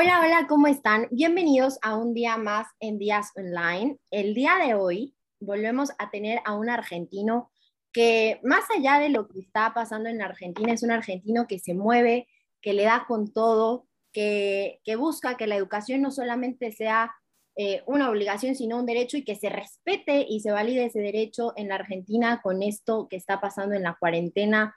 Hola, hola, ¿cómo están? Bienvenidos a un día más en Días Online. El día de hoy volvemos a tener a un argentino que más allá de lo que está pasando en Argentina, es un argentino que se mueve, que le da con todo, que, busca que la educación no solamente sea eh, una obligación, sino un derecho y que se respete y se valide ese derecho en la Argentina con esto que está pasando en la cuarentena,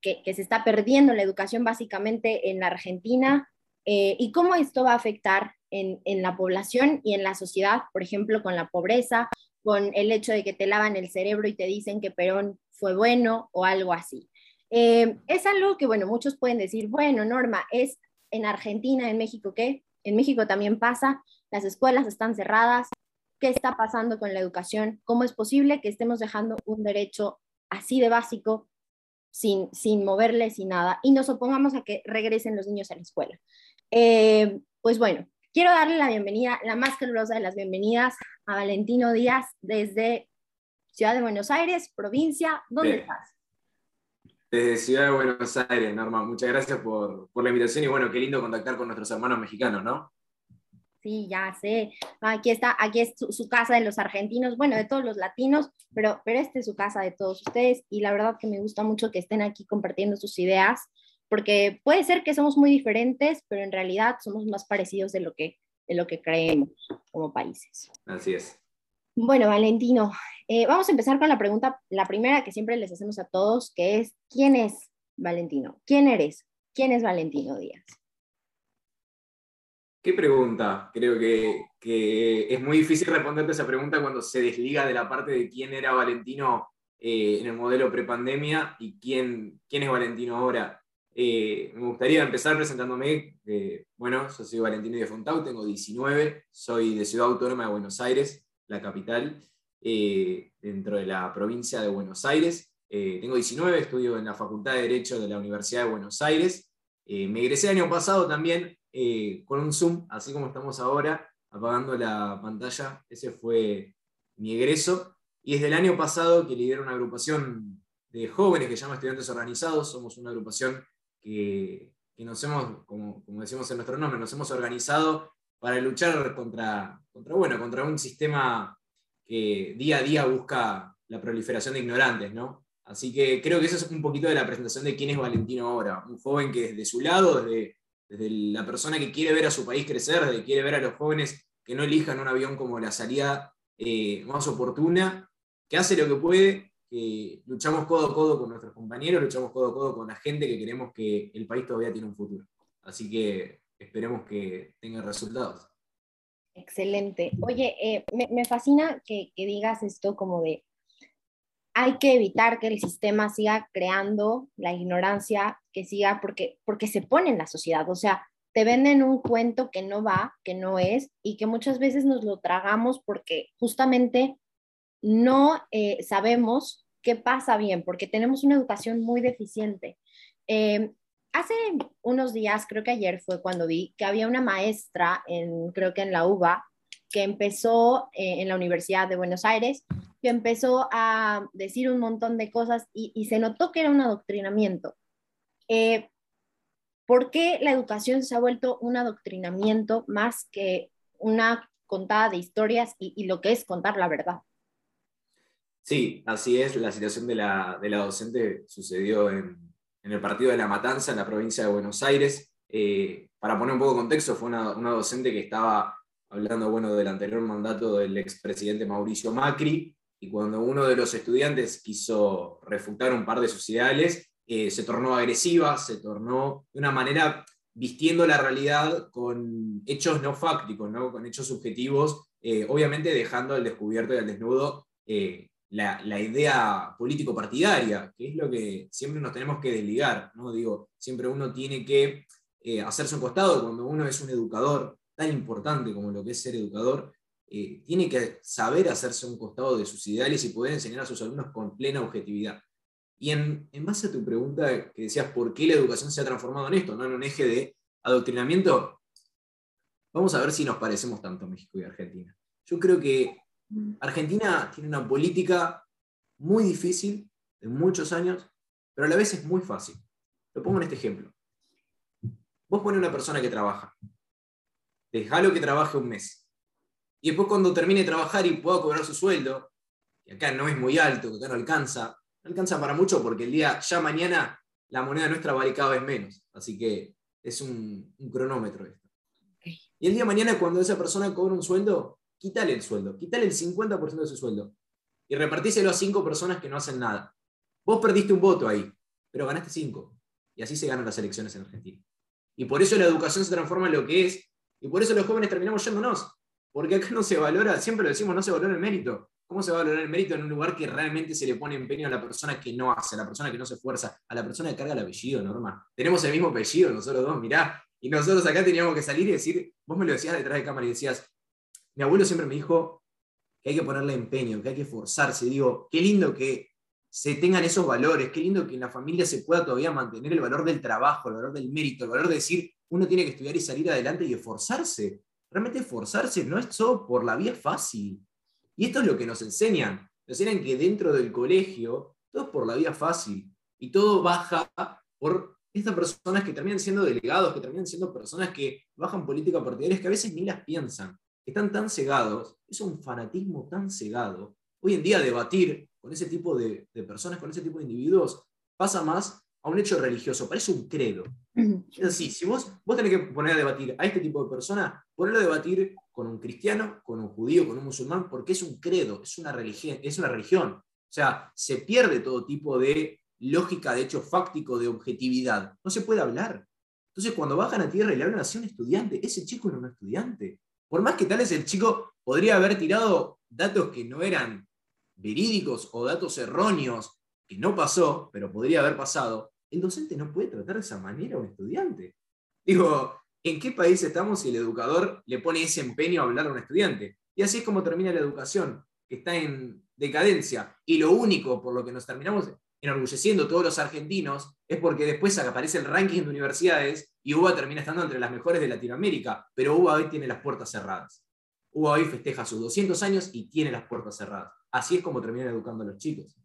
que, que se está perdiendo la educación básicamente en la Argentina eh, y cómo esto va a afectar en, la población y en la sociedad, por ejemplo, con la pobreza, con el hecho de que te lavan el cerebro y te dicen que Perón fue bueno o algo así. Eh, es algo que, bueno, muchos pueden decir, bueno, Norma, es en Argentina, en México, ¿qué? En México también pasa, las escuelas están cerradas, ¿qué está pasando con la educación? ¿Cómo es posible que estemos dejando un derecho así de básico sin, sin moverle, sin nada, y nos opongamos a que regresen los niños a la escuela? Eh, pues bueno, quiero darle la bienvenida, la más calurosa de las bienvenidas a Valentino Díaz desde Ciudad de Buenos Aires, provincia. ¿Dónde estás? Desde Ciudad de Buenos Aires, Norma. Muchas gracias por, por la invitación y bueno, qué lindo contactar con nuestros hermanos mexicanos, ¿no? Sí, ya sé. Aquí está, aquí es su, casa de los argentinos, bueno, de todos los latinos, pero, pero esta es su casa de todos ustedes y la verdad que me gusta mucho que estén aquí compartiendo sus ideas porque puede ser que somos muy diferentes, pero en realidad somos más parecidos de lo que, de lo que creemos como países. Así es. Bueno, Valentino, eh, vamos a empezar con la pregunta, la primera que siempre les hacemos a todos, que es, ¿quién es Valentino? ¿Quién eres? ¿Quién es Valentino Díaz? ¿Qué pregunta? Creo que, que, es muy difícil responderte esa pregunta cuando se desliga de la parte de quién era Valentino eh, en el modelo prepandemia y quién, quién es Valentino ahora. Eh, me gustaría empezar presentándome. bueno, yo soy Valentino de Fontau, tengo 19, soy de Ciudad Autónoma de Buenos Aires, la capital, eh, dentro de la provincia de Buenos Aires. Eh, tengo 19, estudio en la Facultad de Derecho de la Universidad de Buenos Aires. me egresé el año pasado también con un Zoom, así como estamos ahora, apagando la pantalla. Ese fue mi egreso. Y desde el año pasado que lidero una agrupación de jóvenes que se llama Estudiantes Organizados, somos una agrupación que, nos hemos, como, decimos en nuestro nombre, nos hemos organizado para luchar contra, contra, bueno, contra un sistema que día a día busca la proliferación de ignorantes, ¿no? Así que creo que eso es un poquito de la presentación de quién es Valentino ahora, un joven que desde su lado, desde, desde la persona que quiere ver a su país crecer, desde quiere ver a los jóvenes que no elijan un avión como la salida eh, más oportuna, que hace lo que puede luchamos codo a codo con nuestros compañeros, luchamos codo a codo con la gente que queremos que el país todavía tiene un futuro. Así que esperemos que tenga resultados. Excelente. Oye, eh, me, fascina que, digas esto como de, hay que evitar que el sistema siga creando la ignorancia, que siga, porque, porque se pone en la sociedad. O sea, te venden un cuento que no va, que no es, y que muchas veces nos lo tragamos porque justamente no eh, sabemos qué pasa bien, porque tenemos una educación muy deficiente. Eh, hace unos días, creo que ayer fue cuando vi que había una maestra, en, creo que en la UBA, que empezó eh, en la Universidad de Buenos Aires, que empezó a decir un montón de cosas y, se notó que era un adoctrinamiento. Eh, ¿Por qué la educación se ha vuelto un adoctrinamiento más que una contada de historias y lo que es contar la verdad? Sí, así es. La situación de la, docente sucedió en, el partido de La Matanza, en la provincia de Buenos Aires. Eh, para poner un poco de contexto, fue una, docente que estaba hablando bueno, del anterior mandato del expresidente Mauricio Macri, y cuando uno de los estudiantes quiso refutar un par de sus ideales, eh, se tornó agresiva, se tornó de una manera vistiendo la realidad con hechos no fácticos, ¿no? con hechos subjetivos, eh, obviamente dejando al descubierto y al desnudo la, idea político-partidaria, que es lo que siempre nos tenemos que desligar, ¿no? Digo, siempre uno tiene que eh, hacerse un costado cuando uno es un educador tan importante como lo que es ser educador, eh, tiene que saber hacerse un costado de sus ideales y poder enseñar a sus alumnos con plena objetividad. Y en, base a tu pregunta que decías por qué la educación se ha transformado en esto, ¿no? en un eje de adoctrinamiento, vamos a ver si nos parecemos tanto México y Argentina. Yo creo que Argentina tiene una política muy difícil de muchos años, pero a la vez es muy fácil. Lo pongo en este ejemplo. Vos pones una persona que trabaja Dejalo que trabaje un mes. Y después cuando termine de trabajar y pueda cobrar su sueldo, que acá no es muy alto, que acá no alcanza, no alcanza para mucho porque el día, ya mañana, la moneda nuestra vale cada vez menos. Así que es un, cronómetro esto. Y el día de mañana, cuando esa persona cobra un sueldo, quítale el sueldo, quítale el 50% de su sueldo y repartíselo a cinco personas que no hacen nada. Vos perdiste un voto ahí, pero ganaste cinco. Y así se ganan las elecciones en Argentina. Y por eso la educación se transforma en lo que es, y por eso los jóvenes terminamos yéndonos. Porque acá no se valora, siempre lo decimos, no se valora el mérito. ¿Cómo se va a valorar el mérito en un lugar que realmente se le pone empeño a la persona que no hace, a la persona que no se esfuerza, a la persona que carga el apellido, Norma? Tenemos el mismo apellido nosotros dos, mirá. Y nosotros acá teníamos que salir y decir, vos me lo decías detrás de cámara y decías, mi abuelo siempre me dijo que hay que ponerle empeño, que hay que esforzarse. Digo, qué lindo que se tengan esos valores, qué lindo que en la familia se pueda todavía mantener el valor del trabajo, el valor del mérito, el valor de decir, uno tiene que estudiar y salir adelante y esforzarse. Realmente esforzarse no es solo por la vía fácil. Y esto es lo que nos enseñan. Nos enseñan que dentro del colegio todo es por la vía fácil y todo baja por estas personas que terminan siendo delegados, que terminan siendo personas que bajan política partidarias que a veces ni las piensan, están tan cegados, es un fanatismo tan cegado. Hoy en día debatir con ese tipo de personas, con ese tipo de individuos, pasa más a un hecho religioso, parece un credo. Es así, si vos, vos tenés que poner a debatir a este tipo de persona, ponerlo a debatir con un cristiano, con un judío, con un musulmán, porque es un credo, es una religión. Es una religión. O sea, se pierde todo tipo de lógica, de hecho fáctico, de objetividad. No se puede hablar. Entonces, cuando bajan a tierra y le hablan así a un estudiante, ese chico era un estudiante. Por más que tal es el chico podría haber tirado datos que no eran verídicos o datos erróneos, que no pasó, pero podría haber pasado, el docente no puede tratar de esa manera a un estudiante. Digo, ¿en qué país estamos si el educador le pone ese empeño a hablar a un estudiante? Y así es como termina la educación, que está en decadencia. Y lo único por lo que nos terminamos enorgulleciendo todos los argentinos es porque después aparece el ranking de universidades y UBA termina estando entre las mejores de Latinoamérica, pero UBA hoy tiene las puertas cerradas. UBA hoy festeja sus 200 años y tiene las puertas cerradas. Así es como terminan educando a los chicos.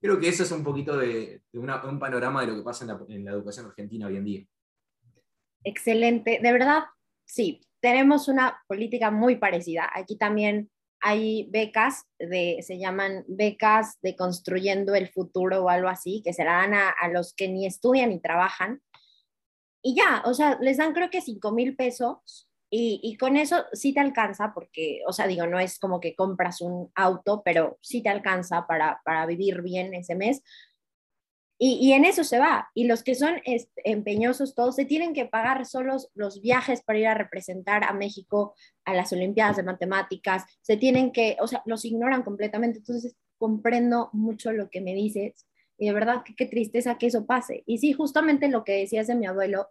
Creo que eso es un poquito de, un panorama de lo que pasa en la, educación argentina hoy en día. Excelente, de verdad, sí, tenemos una política muy parecida. Aquí también hay becas, de, se llaman becas de construyendo el futuro o algo así, que se la dan a, a, los que ni estudian ni trabajan. Y ya, o sea, les dan creo que 5 mil pesos y, con eso sí te alcanza, porque, o sea, digo, no es como que compras un auto, pero sí te alcanza para, para vivir bien ese mes. Y, en eso se va. Y los que son empeñosos, todos se tienen que pagar solos los viajes para ir a representar a México a las Olimpiadas de Matemáticas. Se tienen que, o sea, los ignoran completamente. Entonces, comprendo mucho lo que me dices. Y de verdad, qué tristeza que eso pase. Y sí, justamente lo que decías de mi abuelo,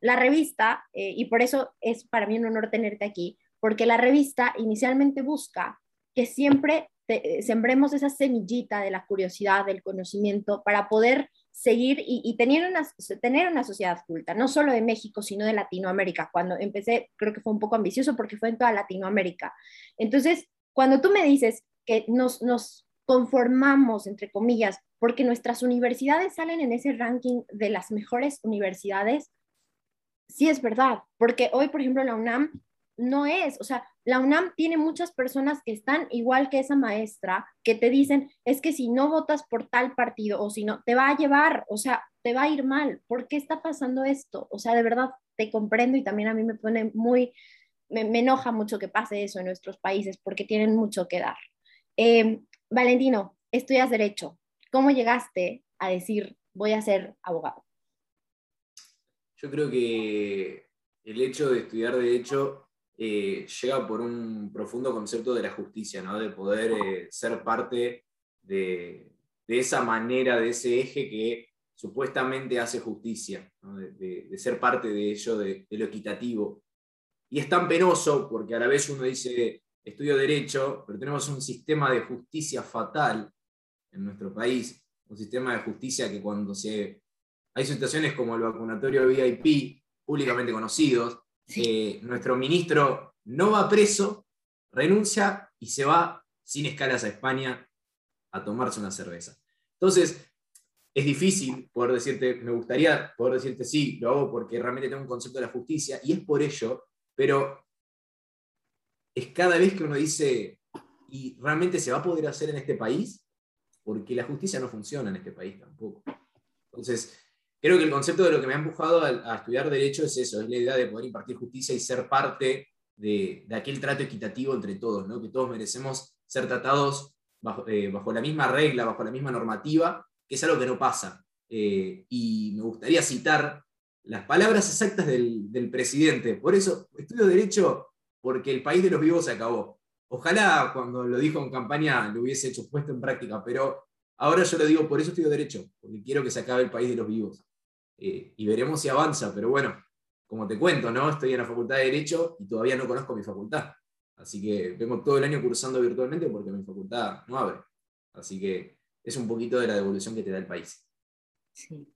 la revista, eh, y por eso es para mí un honor tenerte aquí, porque la revista inicialmente busca que siempre eh, sembremos esa semillita de la curiosidad, del conocimiento, para poder seguir y, tener, una, tener una sociedad culta, no solo de México, sino de Latinoamérica. Cuando empecé, creo que fue un poco ambicioso porque fue en toda Latinoamérica. Entonces, cuando tú me dices que nos, nos conformamos, entre comillas, porque nuestras universidades salen en ese ranking de las mejores universidades, sí es verdad, porque hoy, por ejemplo, la UNAM no es, o sea, la UNAM tiene muchas personas que están igual que esa maestra, que te dicen, es que si no votas por tal partido o si no, te va a llevar, o sea, te va a ir mal. ¿Por qué está pasando esto? O sea, de verdad, te comprendo y también a mí me pone muy, me, enoja mucho que pase eso en nuestros países porque tienen mucho que dar. Eh, Valentino, estudias derecho. ¿Cómo llegaste a decir, voy a ser abogado? Yo creo que el hecho de estudiar derecho eh, llega por un profundo concepto de la justicia, ¿no? de poder eh, ser parte de, esa manera, de ese eje que supuestamente hace justicia, de, ser parte de ello, de, lo equitativo. Y es tan penoso porque a la vez uno dice, estudio derecho, pero tenemos un sistema de justicia fatal en nuestro país, un sistema de justicia que cuando se hay situaciones como el vacunatorio VIP, públicamente conocidos, nuestro ministro no va preso, renuncia y se va sin escalas a España a tomarse una cerveza. Entonces, es difícil poder decirte, me gustaría poder decirte sí, lo hago porque realmente tengo un concepto de la justicia y es por ello, pero es cada vez que uno dice, ¿y realmente se va a poder hacer en este país? Porque la justicia no funciona en este país tampoco. Entonces, creo que el concepto de lo que me ha empujado a, estudiar derecho es eso, es la idea de poder impartir justicia y ser parte de, aquel trato equitativo entre todos, ¿no? que todos merecemos ser tratados bajo, eh, bajo, la misma regla, bajo la misma normativa, que es algo que no pasa. Eh, y me gustaría citar las palabras exactas del, del, presidente. Por eso estudio derecho porque el país de los vivos se acabó. Ojalá cuando lo dijo en campaña lo hubiese hecho puesto en práctica, pero ahora yo lo digo, por eso estudio derecho, porque quiero que se acabe el país de los vivos. Eh, y veremos si avanza, pero bueno, como te cuento, ¿no? Estoy en la Facultad de Derecho y todavía no conozco mi facultad. Así que vengo todo el año cursando virtualmente porque mi facultad no abre. Así que es un poquito de la devolución que te da el país. Sí.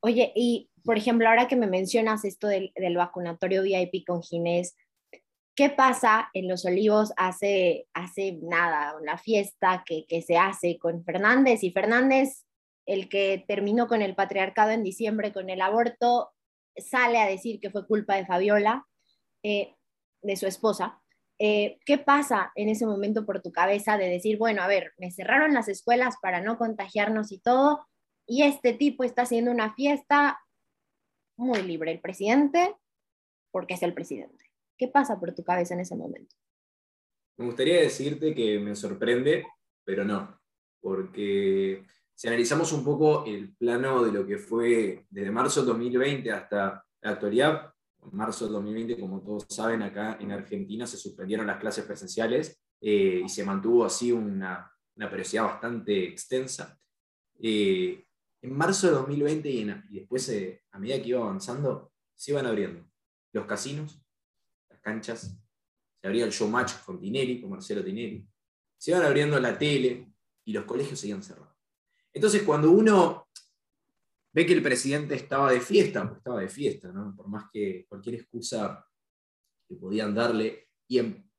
Oye, y por ejemplo, ahora que me mencionas esto del, del vacunatorio VIP con Ginés, ¿qué pasa en Los Olivos hace, hace nada, una fiesta que, que se hace con Fernández? Y Fernández, el que terminó con el patriarcado en diciembre con el aborto, sale a decir que fue culpa de Fabiola, eh, de su esposa. Eh, ¿Qué pasa en ese momento por tu cabeza de decir, bueno, a ver, me cerraron las escuelas para no contagiarnos y todo, y este tipo está haciendo una fiesta muy libre, el presidente, porque es el presidente? ¿Qué pasa por tu cabeza en ese momento? Me gustaría decirte que me sorprende, pero no, porque si analizamos un poco el plano de lo que fue desde marzo de 2020 hasta la actualidad, en marzo de 2020, como todos saben, acá en Argentina se suspendieron las clases presenciales eh, y se mantuvo así una, una periodicidad bastante extensa. Eh, en marzo de 2020 y, después, eh, a medida que iba avanzando, se iban abriendo los casinos, las canchas, se abría el show match con Tinelli, con Marcelo Tinelli, se iban abriendo la tele y los colegios seguían cerrados. Entonces, cuando uno ve que el presidente estaba de fiesta, estaba de fiesta, por más que cualquier excusa que podían darle, y en,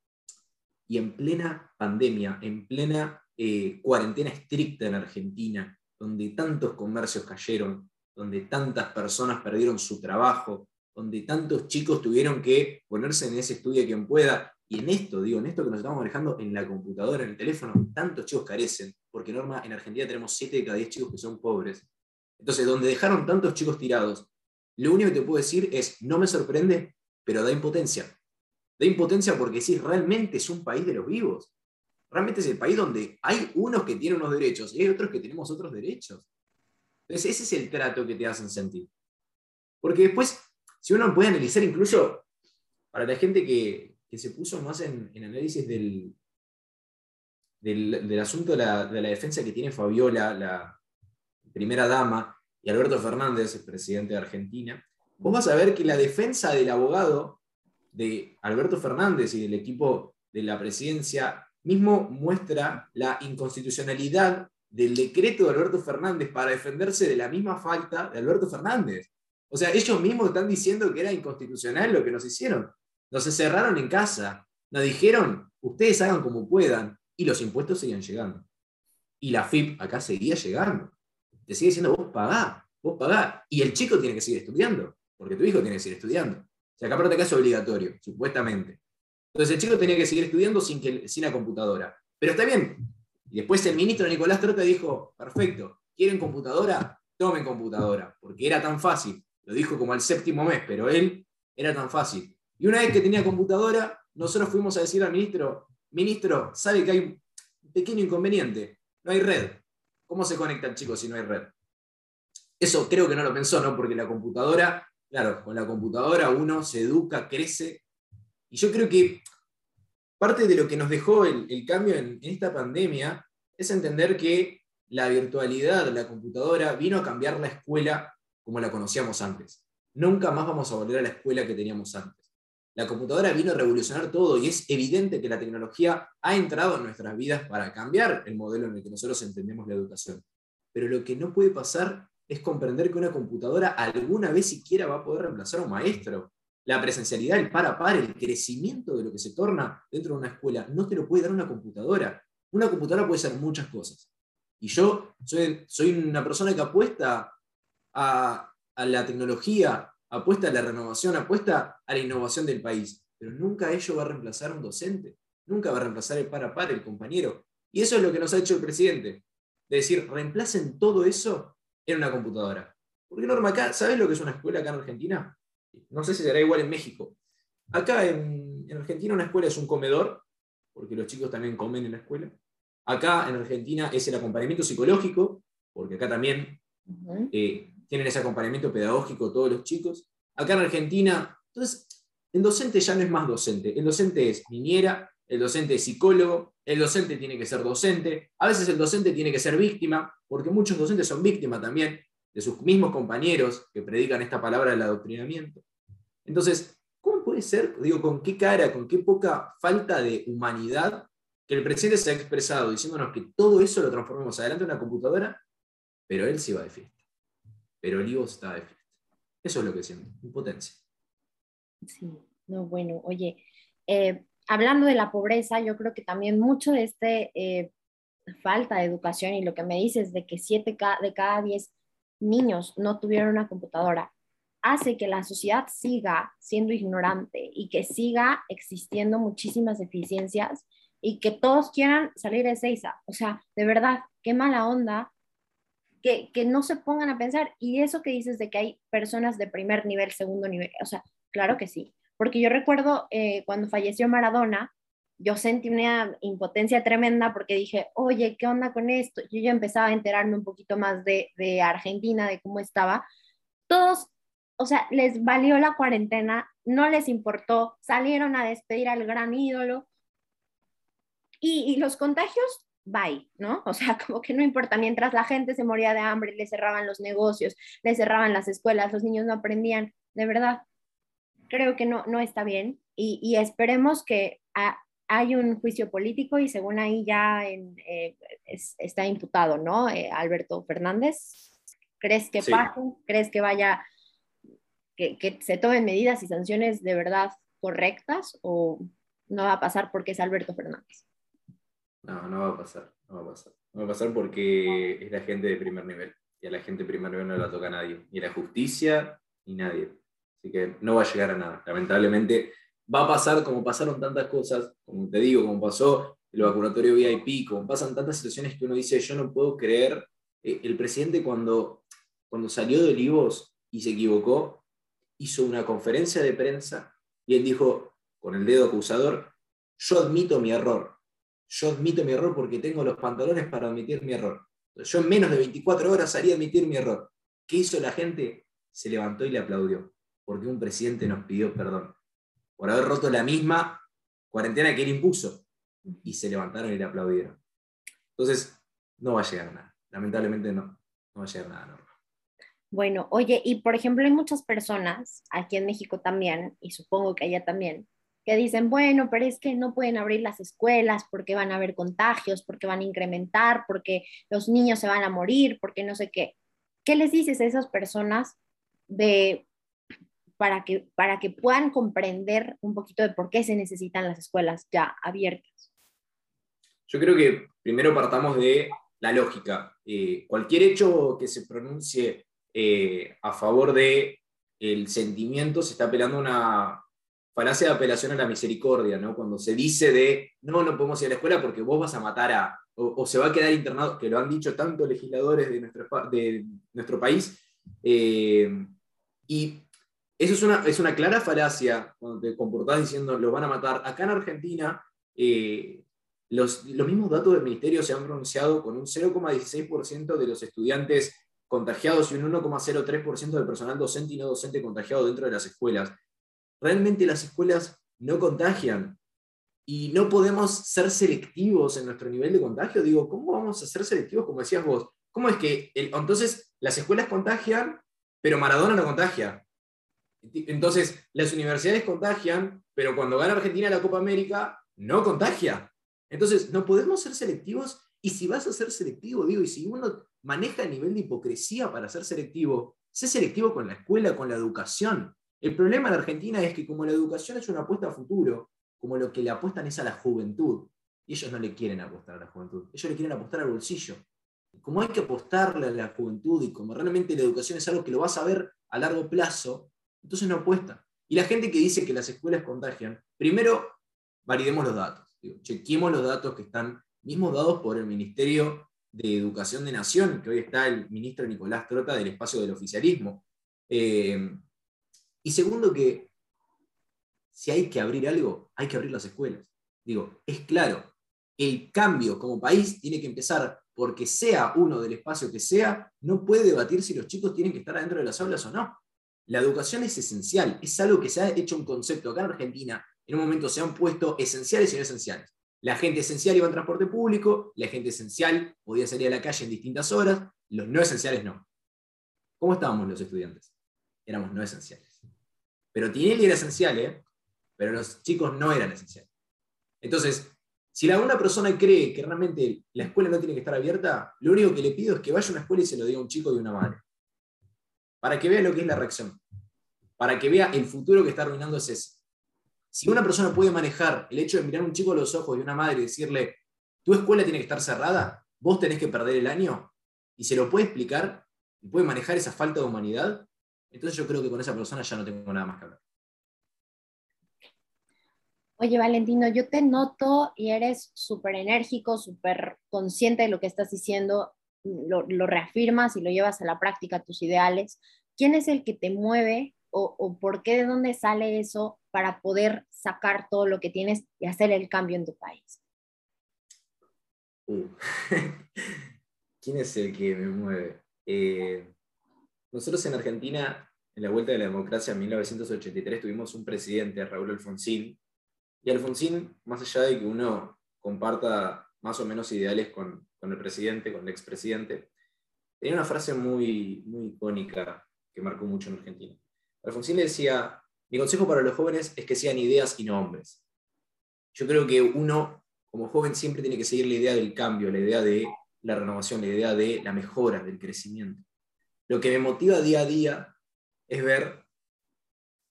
y en plena pandemia, en plena eh, cuarentena estricta en Argentina, donde tantos comercios cayeron, donde tantas personas perdieron su trabajo, donde tantos chicos tuvieron que ponerse en ese estudio quien pueda, y en esto, digo, en esto que nos estamos manejando en la computadora, en el teléfono, tantos chicos carecen, porque Norma, en Argentina tenemos 7 de cada 10 chicos que son pobres. Entonces, donde dejaron tantos chicos tirados, lo único que te puedo decir es, no me sorprende, pero da impotencia. Da impotencia porque sí, realmente es un país de los vivos. Realmente es el país donde hay unos que tienen unos derechos y hay otros que tenemos otros derechos. Entonces, ese es el trato que te hacen sentir. Porque después, si uno puede analizar incluso para la gente que, que se puso más en, análisis del, del, asunto de la, defensa que tiene Fabiola, la primera dama, y Alberto Fernández, el presidente de Argentina, vos vas a ver que la defensa del abogado de Alberto Fernández y del equipo de la presidencia mismo muestra la inconstitucionalidad del decreto de Alberto Fernández para defenderse de la misma falta de Alberto Fernández. O sea, ellos mismos están diciendo que era inconstitucional lo que nos hicieron. Nos encerraron en casa, nos dijeron, ustedes hagan como puedan, y los impuestos seguían llegando. Y la FIP acá seguía llegando. Te sigue diciendo, vos pagá, vos pagá. Y el chico tiene que seguir estudiando, porque tu hijo tiene que seguir estudiando. O sea, acá aparte acá es obligatorio, supuestamente. Entonces el chico tenía que seguir estudiando sin, que, sin la computadora. Pero está bien. Y después el ministro Nicolás Trota dijo, perfecto, ¿quieren computadora? Tomen computadora, porque era tan fácil. Lo dijo como al séptimo mes, pero él era tan fácil. Y una vez que tenía computadora, nosotros fuimos a decir al ministro, ministro, sabe que hay un pequeño inconveniente, no hay red. ¿Cómo se conecta el chico si no hay red? Eso creo que no lo pensó, ¿no? Porque la computadora, claro, con la computadora uno se educa, crece. Y yo creo que parte de lo que nos dejó el, cambio en, en esta pandemia es entender que la virtualidad, la computadora, vino a cambiar la escuela como la conocíamos antes. Nunca más vamos a volver a la escuela que teníamos antes. La computadora vino a revolucionar todo y es evidente que la tecnología ha entrado en nuestras vidas para cambiar el modelo en el que nosotros entendemos la educación. Pero lo que no puede pasar es comprender que una computadora alguna vez siquiera va a poder reemplazar a un maestro. La presencialidad, el par a par, el crecimiento de lo que se torna dentro de una escuela, no te lo puede dar una computadora. Una computadora puede ser muchas cosas. Y yo soy, soy una persona que apuesta a, a la tecnología, apuesta a la renovación, apuesta a la innovación del país. pero nunca ello va a reemplazar a un docente, nunca va a reemplazar el par a par, el compañero. Y eso es lo que nos ha hecho el presidente, de decir, reemplacen todo eso en una computadora. Porque Norma, acá, ¿sabes lo que es una escuela acá en Argentina? No sé si será igual en México. Acá en, Argentina una escuela es un comedor, porque los chicos también comen en la escuela. Acá en Argentina es el acompañamiento psicológico, porque acá también eh, tienen ese acompañamiento pedagógico todos los chicos. Acá en Argentina, entonces, el docente ya no es más docente, el docente es niñera, el docente es psicólogo, el docente tiene que ser docente, a veces el docente tiene que ser víctima, porque muchos docentes son víctimas también de sus mismos compañeros que predican esta palabra del adoctrinamiento. Entonces, ¿cómo puede ser, digo, con qué cara, con qué poca falta de humanidad que el presidente se ha expresado diciéndonos que todo eso lo transformemos adelante en una computadora, pero él se va de fiesta? Pero el Ivo está de fiesta. Eso es lo que siento, impotencia. Sí, no, bueno, oye, eh, hablando de la pobreza, yo creo que también mucho de este eh, falta de educación y lo que me dices de que siete de cada diez niños no tuvieron una computadora, hace que la sociedad siga siendo ignorante y que siga existiendo muchísimas deficiencias y que todos quieran salir de Seiza. O sea, de verdad, qué mala onda que, que, no se pongan a pensar. Y eso que dices de que hay personas de primer nivel, segundo nivel, o sea, claro que sí. Porque yo recuerdo eh, cuando falleció Maradona, yo sentí una impotencia tremenda porque dije, oye, ¿qué onda con esto? Yo ya empezaba a enterarme un poquito más de, de Argentina, de cómo estaba. Todos, o sea, les valió la cuarentena, no les importó, salieron a despedir al gran ídolo. Y, y los contagios bye, ¿no? O sea, como que no importa, mientras la gente se moría de hambre, le cerraban los negocios, le cerraban las escuelas, los niños no aprendían, de verdad, creo que no, no está bien y, esperemos que hay un juicio político y según ahí ya eh, está imputado, ¿no? Eh, Alberto Fernández, ¿crees que pase? ¿Crees que vaya, que, que se tomen medidas y sanciones de verdad correctas o no va a pasar porque es Alberto Fernández? No, no va a pasar, no va a pasar. No va a pasar porque es la gente de primer nivel. Y a la gente de primer nivel no la toca nadie. Ni la justicia, ni nadie. Así que no va a llegar a nada. Lamentablemente va a pasar como pasaron tantas cosas, como te digo, como pasó el vacunatorio VIP, como pasan tantas situaciones que uno dice, yo no puedo creer. Eh, el presidente cuando, cuando salió de Olivos y se equivocó, hizo una conferencia de prensa y él dijo, con el dedo acusador, yo admito mi error yo admito mi error porque tengo los pantalones para admitir mi error. Yo en menos de 24 horas salí a admitir mi error. ¿Qué hizo la gente? Se levantó y le aplaudió, porque un presidente nos pidió perdón por haber roto la misma cuarentena que él impuso. Y se levantaron y le aplaudieron. Entonces, no va a llegar nada. Lamentablemente no, no va a llegar nada. Bueno, oye, y por ejemplo, hay muchas personas, aquí en México también, y supongo que allá también, que dicen, bueno, pero es que no pueden abrir las escuelas porque van a haber contagios, porque van a incrementar, porque los niños se van a morir, porque no sé qué. ¿Qué les dices a esas personas de, para, que, para que puedan comprender un poquito de por qué se necesitan las escuelas ya abiertas? Yo creo que primero partamos de la lógica. Eh, cualquier hecho que se pronuncie eh, a favor de el sentimiento se está apelando a una falacia de apelación a la misericordia, ¿no? Cuando se dice de, no, no podemos ir a la escuela porque vos vas a matar a, o, se va a quedar internado, que lo han dicho tantos legisladores de nuestro, país, eh, y eso es una, es una clara falacia cuando te comportás diciendo, lo van a matar. Acá en Argentina, eh, los, los mismos datos del ministerio se han pronunciado con un 0,16% de los estudiantes contagiados y un 1,03% del personal docente y no docente contagiado dentro de las escuelas realmente las escuelas no contagian y no podemos ser selectivos en nuestro nivel de contagio. Digo, ¿cómo vamos a ser selectivos como decías vos? ¿Cómo es que entonces las escuelas contagian, pero Maradona no contagia? Entonces las universidades contagian, pero cuando gana Argentina la Copa América, no contagia. Entonces no podemos ser selectivos y si vas a ser selectivo, digo, y si uno maneja el nivel de hipocresía para ser selectivo, sé selectivo con la escuela, con la educación. El problema en Argentina es que como la educación es una apuesta a futuro, como lo que le apuestan es a la juventud, y ellos no le quieren apostar a la juventud, ellos le quieren apostar al bolsillo. Como hay que apostarle a la juventud y como realmente la educación es algo que lo vas a ver a largo plazo, entonces no apuesta. Y la gente que dice que las escuelas contagian, primero validemos los datos, chequemos los datos que están mismos dados por el Ministerio de Educación de Nación, que hoy está el ministro Nicolás Trota del espacio del oficialismo. Eh, y segundo, que si hay que abrir algo, hay que abrir las escuelas. Digo, es claro, el cambio como país tiene que empezar porque sea uno del espacio que sea, no puede debatir si los chicos tienen que estar adentro de las aulas o no. La educación es esencial, es algo que se ha hecho un concepto acá en Argentina, en un momento se han puesto esenciales y no esenciales. La gente esencial iba en transporte público, la gente esencial podía salir a la calle en distintas horas, los no esenciales no. ¿Cómo estábamos los estudiantes? Éramos no esenciales. Pero Tinelli era esencial, ¿eh? pero los chicos no eran esenciales. Entonces, si alguna persona cree que realmente la escuela no tiene que estar abierta, lo único que le pido es que vaya a una escuela y se lo diga a un chico y una madre. Para que vea lo que es la reacción. Para que vea el futuro que está arruinando ese. Si una persona puede manejar el hecho de mirar a un chico a los ojos de una madre y decirle, tu escuela tiene que estar cerrada, vos tenés que perder el año, y se lo puede explicar, y puede manejar esa falta de humanidad, entonces yo creo que con esa persona ya no tengo nada más que hablar. Oye, Valentino, yo te noto y eres súper enérgico, súper consciente de lo que estás diciendo, lo, lo, reafirmas y lo llevas a la práctica, tus ideales. ¿Quién es el que te mueve o, por qué, de dónde sale eso para poder sacar todo lo que tienes y hacer el cambio en tu país? Uh. ¿Quién es el que me mueve? Eh, nosotros en Argentina, en la Vuelta de la Democracia en 1983, tuvimos un presidente, Raúl Alfonsín, y Alfonsín, más allá de que uno comparta más o menos ideales con, el presidente, con el expresidente, tenía una frase muy, muy icónica que marcó mucho en Argentina. Alfonsín le decía, mi consejo para los jóvenes es que sean ideas y no hombres. Yo creo que uno, como joven, siempre tiene que seguir la idea del cambio, la idea de la renovación, la idea de la mejora, del crecimiento. Lo que me motiva día a día es ver,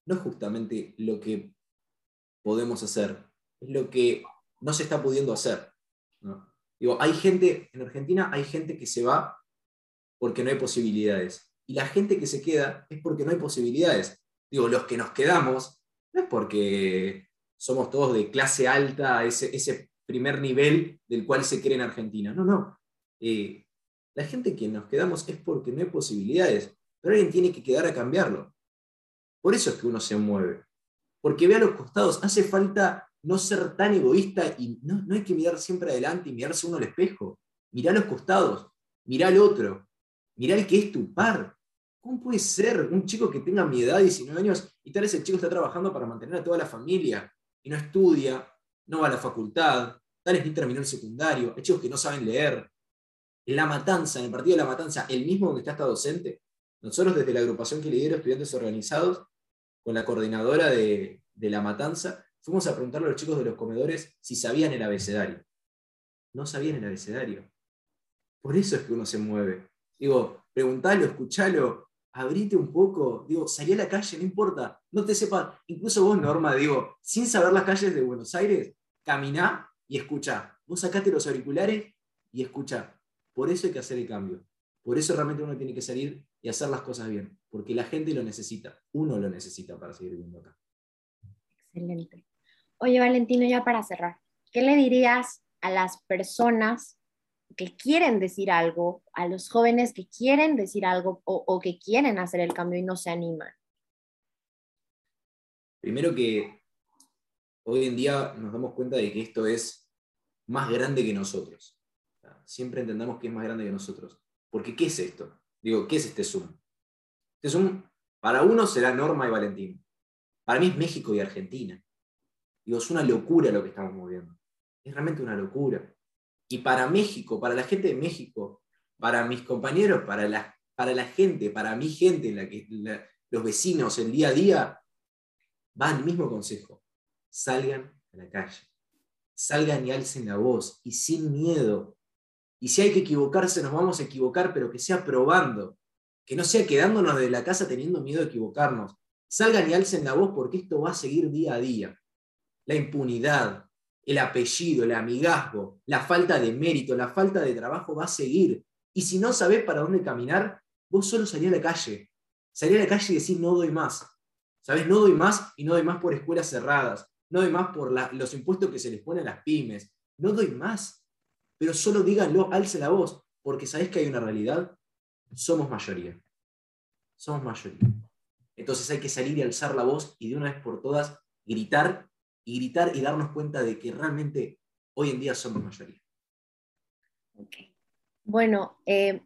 no justamente lo que podemos hacer, es lo que no se está pudiendo hacer. Digo, hay gente, en Argentina hay gente que se va porque no hay posibilidades y la gente que se queda es porque no hay posibilidades. Digo, los que nos quedamos no es porque somos todos de clase alta, ese, ese primer nivel del cual se cree en Argentina. No, no. Eh, la gente que nos quedamos es porque no hay posibilidades, pero alguien tiene que quedar a cambiarlo. Por eso es que uno se mueve. Porque ve a los costados, hace falta no ser tan egoísta y no, no hay que mirar siempre adelante y mirarse uno al espejo. Mirá a los costados, mirá al otro, mirá el que es tu par, ¿Cómo puede ser un chico que tenga mi edad, 19 años, y tal vez el chico está trabajando para mantener a toda la familia y no estudia, no va a la facultad, tal vez ni terminó el secundario, hay chicos que no saben leer? La Matanza, en el partido de La Matanza, el mismo donde está esta docente, nosotros desde la agrupación que lidero estudiantes organizados, con la coordinadora de, de La Matanza, fuimos a preguntarle a los chicos de los comedores si sabían el abecedario. No sabían el abecedario. Por eso es que uno se mueve. Digo, preguntalo, escuchalo, abrite un poco, digo, salí a la calle, no importa, no te sepa, incluso vos, Norma, digo, sin saber las calles de Buenos Aires, caminá y escucha. Vos sacate los auriculares y escucha. Por eso hay que hacer el cambio. Por eso realmente uno tiene que salir y hacer las cosas bien, porque la gente lo necesita, uno lo necesita para seguir viviendo acá. Excelente. Oye, Valentino, ya para cerrar, ¿qué le dirías a las personas que quieren decir algo, a los jóvenes que quieren decir algo o, que quieren hacer el cambio y no se animan? Primero que hoy en día nos damos cuenta de que esto es más grande que nosotros. Siempre entendamos que es más grande que nosotros. Porque ¿qué es esto? Digo, ¿qué es este Zoom? Este Zoom, para uno será Norma y Valentín. Para mí es México y Argentina. Digo, es una locura lo que estamos moviendo. Es realmente una locura. Y para México, para la gente de México, para mis compañeros, para la, para la gente, para mi gente, la que, los vecinos, el día a día, va el mismo consejo. Salgan a la calle. Salgan y alcen la voz y sin miedo. Y si hay que equivocarse, nos vamos a equivocar, pero que sea probando. Que no sea quedándonos de la casa teniendo miedo de equivocarnos. Salgan y alcen la voz porque esto va a seguir día a día. La impunidad, el apellido, el amigazgo, la falta de mérito, la falta de trabajo va a seguir. Y si no sabés para dónde caminar, vos solo salí a la calle. Salí a la calle y decís no doy más. ¿Sabes? No doy más y no doy más por escuelas cerradas, no doy más por los impuestos que se les ponen a las pymes, no doy más. Pero solo díganlo, alce la voz, porque sabes que hay una realidad, somos mayoría. Somos mayoría. Entonces hay que salir y alzar la voz y de una vez por todas gritar y gritar y darnos cuenta de que realmente hoy en día somos mayoría. Bueno, eh,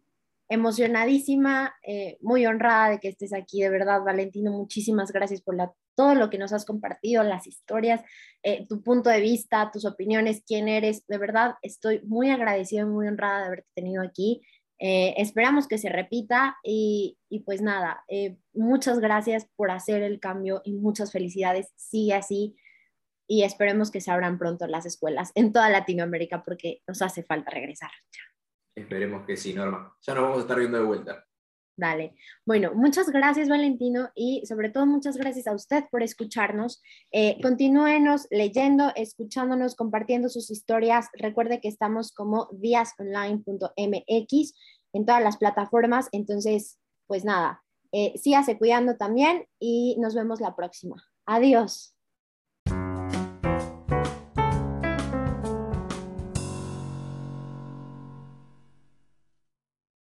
emocionadísima, eh, muy honrada de que estés aquí, de verdad, Valentino, muchísimas gracias por todo lo que nos has compartido, las historias, eh, tu punto de vista, tus opiniones, quién eres, de verdad, estoy muy agradecida y muy honrada de haberte tenido aquí. Eh, esperamos que se repita y, y pues nada, muchas gracias por hacer el cambio y muchas felicidades, sigue así y esperemos que se abran pronto las escuelas en toda Latinoamérica porque nos hace falta regresar. Esperemos que sí, Norma. Ya nos vamos a estar viendo de vuelta. Dale. Bueno, muchas gracias Valentino y sobre todo muchas gracias a usted por escucharnos. Eh, continúenos leyendo, escuchándonos, compartiendo sus historias. Recuerde que estamos como díasonline.mx en todas las plataformas. Entonces, pues nada, eh, cuidando también y nos vemos la próxima. Adiós.